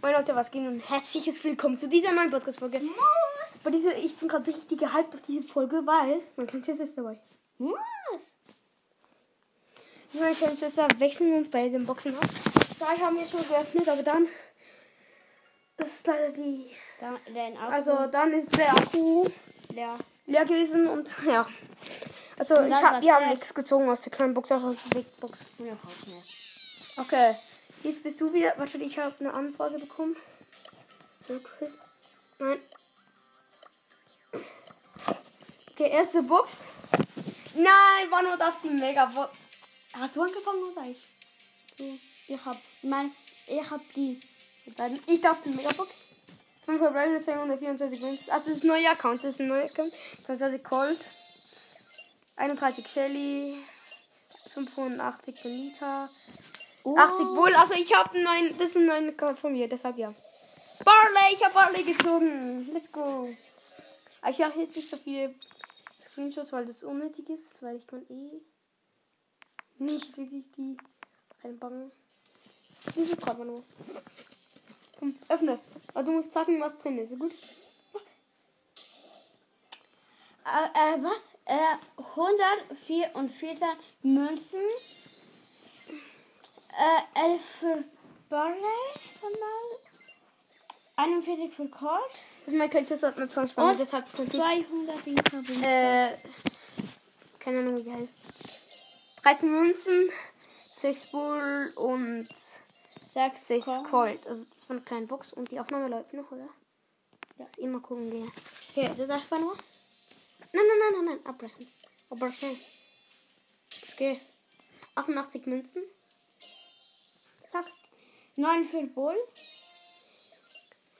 Moin Leute, was geht und herzliches Willkommen zu dieser neuen Podcast-Folge. Bei dieser, ich bin gerade richtig gehypt auf diese Folge, weil mein kleine Schwester ist dabei. Was? Ich meine kleine Schwester wechseln uns bei den Boxen ab. Zwei haben wir schon geöffnet, aber dann ist leider die. Da, dein Akku Also dann ist der Akku leer. leer gewesen und ja. Also Und ich dann hab, wir haben nichts gezogen aus der kleinen Box, auch aus der Big Box. Okay, jetzt bist du wieder. Warte, ich habe eine Anfrage bekommen. Nein. Okay, erste Box. Nein, war nur auf die Mega Box. Hast du angefangen oder ich? Du, ich hab, mein, ich hab die. Ich darf die Megabox. 5 verbleibende 224 Münzen. Also das ist ein neuer Account, das ist ein neuer Account. 22 Colt. 31 Shelly. 85 Benita. Oh. 80 Bull. Also ich habe einen neuen, das ist ein neuer Account von mir, deshalb ja. Barley, ich habe Barley gezogen. Let's go. Aber ich mache jetzt nicht so viele Screenshots, weil das unnötig ist, weil ich kann eh nicht wirklich die reinpacken. Wieso treibt man nur? Komm, öffne. Aber du musst sagen, was drin ist. Gut? Äh, äh, was? Äh, 144 Münzen. Äh, 11 für von mal. 41 für Colt. Das ist mein Coach hat eine 20 Und deshalb konnte ich 200 Winkelbücher. Äh, keine Ahnung, wie die heißt. 13 Münzen, 6 Bull und 6 Colt. Also das war eine kleine Box und die Aufnahme läuft noch, oder? Lass immer gucken gehen. Hier, das darf man nur. Nein, nein, nein, nein, nein, abbrechen. Abbrechen. Okay. 88 Münzen. Sag. 9 für Bull.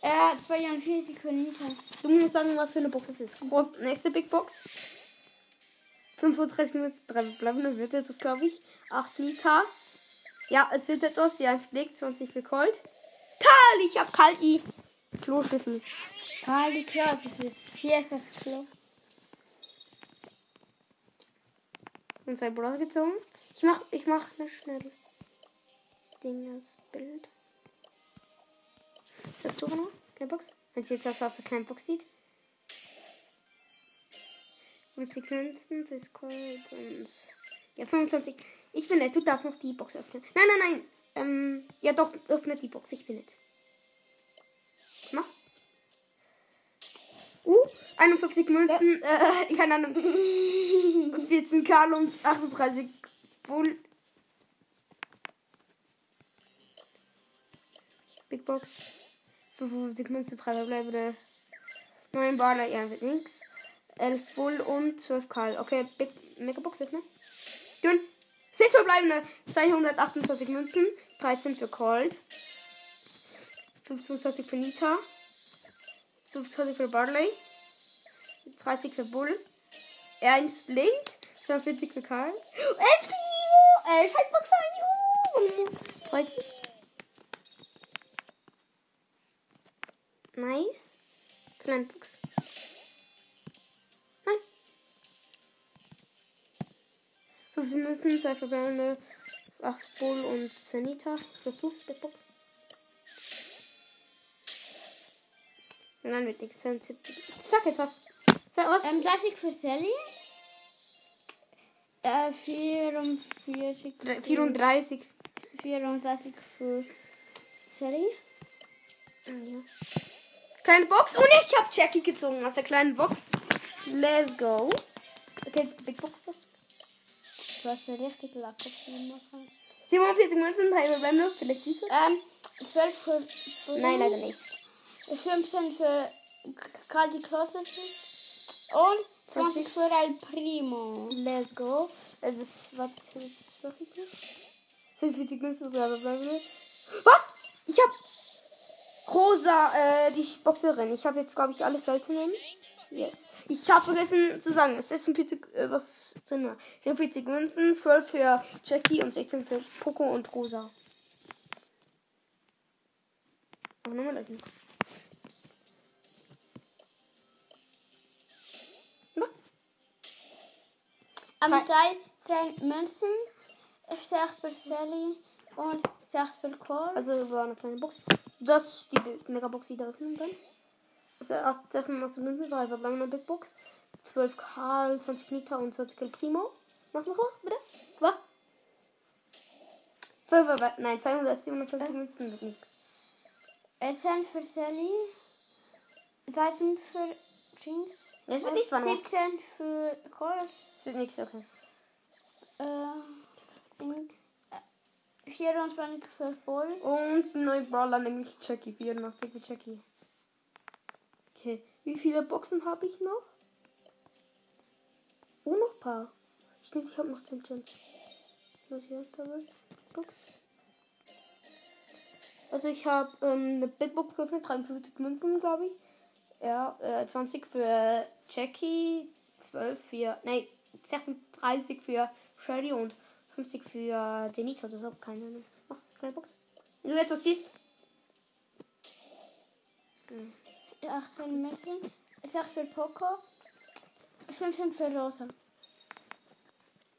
Äh, 42 für Nita. Du musst sagen, was für eine Box es ist. Groß, nächste Big Box. 35 Münzen, 3 verbleibende wird etwas, glaube ich. 8 Liter. Ja, es wird etwas. Die 1 Blick, 20 für Colt. Karl, ich hab Kalti. Kloschüssel. Ah, die Klappe. Hier ist das Klo. Und zwei Browser gezogen. Ich mach, ich mach eine schnelle Dinges Bild. Ist das du noch? Keine Box? Wenn sie jetzt das aus der kleinen Box sieht. 50 Münzen, das ist Colt und. Ja, 25. Ich bin nett, du darfst noch die Box öffnen. Nein, nein, nein. Ähm, ja doch, öffne die Box, ich bin nett. Mach. Uh, 51 Münzen, äh, keine Ahnung. 14 Karl und 38 Bull. Big Box. 55 Münzen, 3 verbleibende. 9 Baller, ja, wird nix. 11 Bull und 12 Karl. Okay, Big Mega Box öffnen. Dünn. 6 verbleibende. 228 Münzen. 13 für Colt. 25 für Nita. 25 für Barley. 30 für Bull. 1 blinkt. 42 für Karl. El Primo! Äh, scheiß Boxer. Juhu! 30. Nice. Kleine Box. Nein. 15 Münzen, 2 verbleibende, 8 Bull und Sanita. Ist das du? Big Box? Nein, wird nichts. 72. Sag etwas. Sag was? Ähm, 30 für Sally. Äh, 44. für- 34. 34 für Sally. Ja. Kleine Box. Und ich habe Jackie gezogen aus der kleinen Box. Let's go. Okay, Big Box das. Du hast eine richtig Lacke machen. 47 Münzen, 3 Verbände. Vielleicht diese? Ähm, 12 für. Nein, leider nicht. 15 für Karl die Klosse. Und 20 für El Primo. Let's go. Äh, Das war das war richtig. 46 Münzen, 3 Verbände. Was? Ich hab Rosa, äh, die Boxerin. Ich habe jetzt, glaube ich, alle seltenen. Yes. Ich habe vergessen zu sagen, es ist ein Pizza, äh, was drin war. 47 Münzen, 12 für Jackie und 16 für Poco und Rosa. Aber nochmal Leute. Am Drei- 13 Münzen, 6 für Sally und 6 für Cole. Also war eine kleine Box. Das die Megabox wieder öffnen dann. Also erst das sind noch zu Münzen, drei verbleibende Big Box. 12 Karl, 20 Nita und 20 El Primo. Mach noch was, bitte. Was? 5 aber, nein, 257 Münzen wird nichts. Eltern für Sally. Seiten für Jinx. Das wird nichts, Manu. 17 für Colt. Das wird nichts, okay. Äh, äh, 24 für Bull. Und ein neuer Brawler, nämlich Jackie. 84 für Jackie. Okay, wie viele Boxen habe ich noch? Oh, noch ein paar. Stimmt, ich habe noch 10 Gems. Was hier? Box. Also ich habe ähm, eine Big Box geöffnet, 53 Münzen, glaube ich. Ja, äh, 20 für Jackie, 12 für, nee, 36 für Shelly und 50 für Denita. Das ist auch keine Ahnung. Mach, kleine Box. Wenn du jetzt was siehst. 18 Mädchen. 6 für Poco. 15 für Rosa.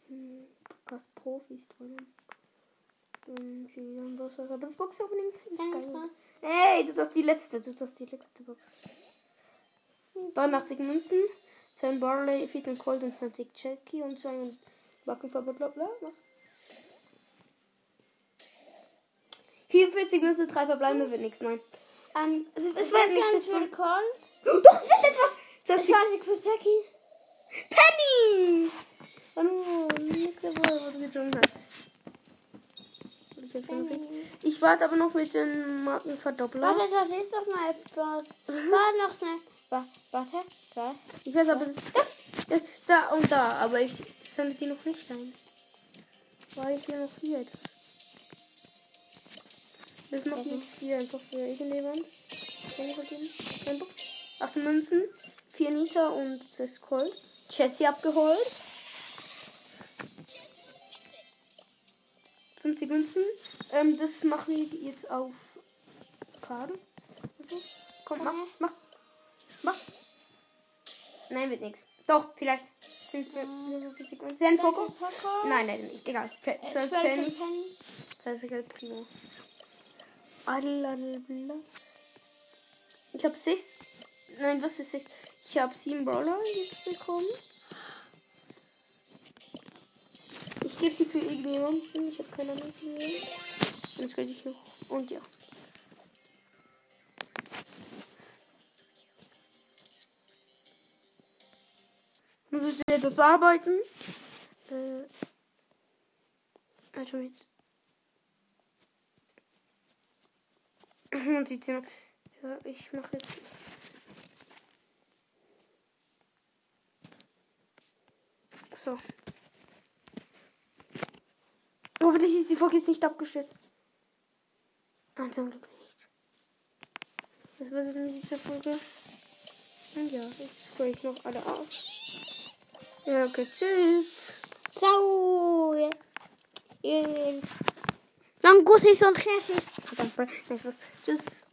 Hm, was Profis drin. Hm. Aber das Box-Opening ist geil. Ey, du hast die letzte. Du hast die letzte Box. 83 Münzen. 10 Barley, 14 Cold und 20 Jackie und 2 Wackenfarbe, bla bla. bla. 44 Münzen, 3 verbleibende wird nichts, nein. Ähm, Es, es wird nichts. 17 es wird- Colt. Doch, es wird etwas. 20 20 für Saki. Penny! Oh, nächste Woche, du gezogen. Ich warte aber noch mit den Markenverdoppler. Warte, da ist doch mal etwas. Warte noch schnell. Wa- Warte, da. Ich weiß aber, es ist da, da und da, aber ich sammle die noch nicht ein. Weil ich mir noch hier etwas. Das macht nichts hier einfach für irgendjemand. Kann ich vergeben? Ein Box. 8 Münzen, 4 Nita und 6 Colt. Jessie abgeholt. 50 Münzen. Ähm, das machen wir jetzt auf Karte. Okay. Komm, mach, mach, mach. Nein, wird nichts. Doch, vielleicht. 50 Münzen. Ein Poco? Nein, nein, nicht. Egal. Pe- 12 12 für Penny. Penny. 20 Geld Primo. Ich habe 6. Nein, was für 6? Ich habe 7 Brawler jetzt bekommen. Ich gebe sie für irgendjemanden. Ich habe keine Ahnung für wen. Und jetzt kriege ich noch. Und ja. Muss ich etwas bearbeiten? Äh. Also jetzt. Und sieht sie. Ja, ich mache jetzt. So. Hoffentlich ist die Folge jetzt nicht abgestürzt. Ah, zum Glück nicht. Das war's jetzt mit dieser Folge. Und ja, jetzt spreche ich noch alle auf. Ja, okay, tschüss. Ciao. Ist und Käse. Verdammt, nein, was. Tschüss.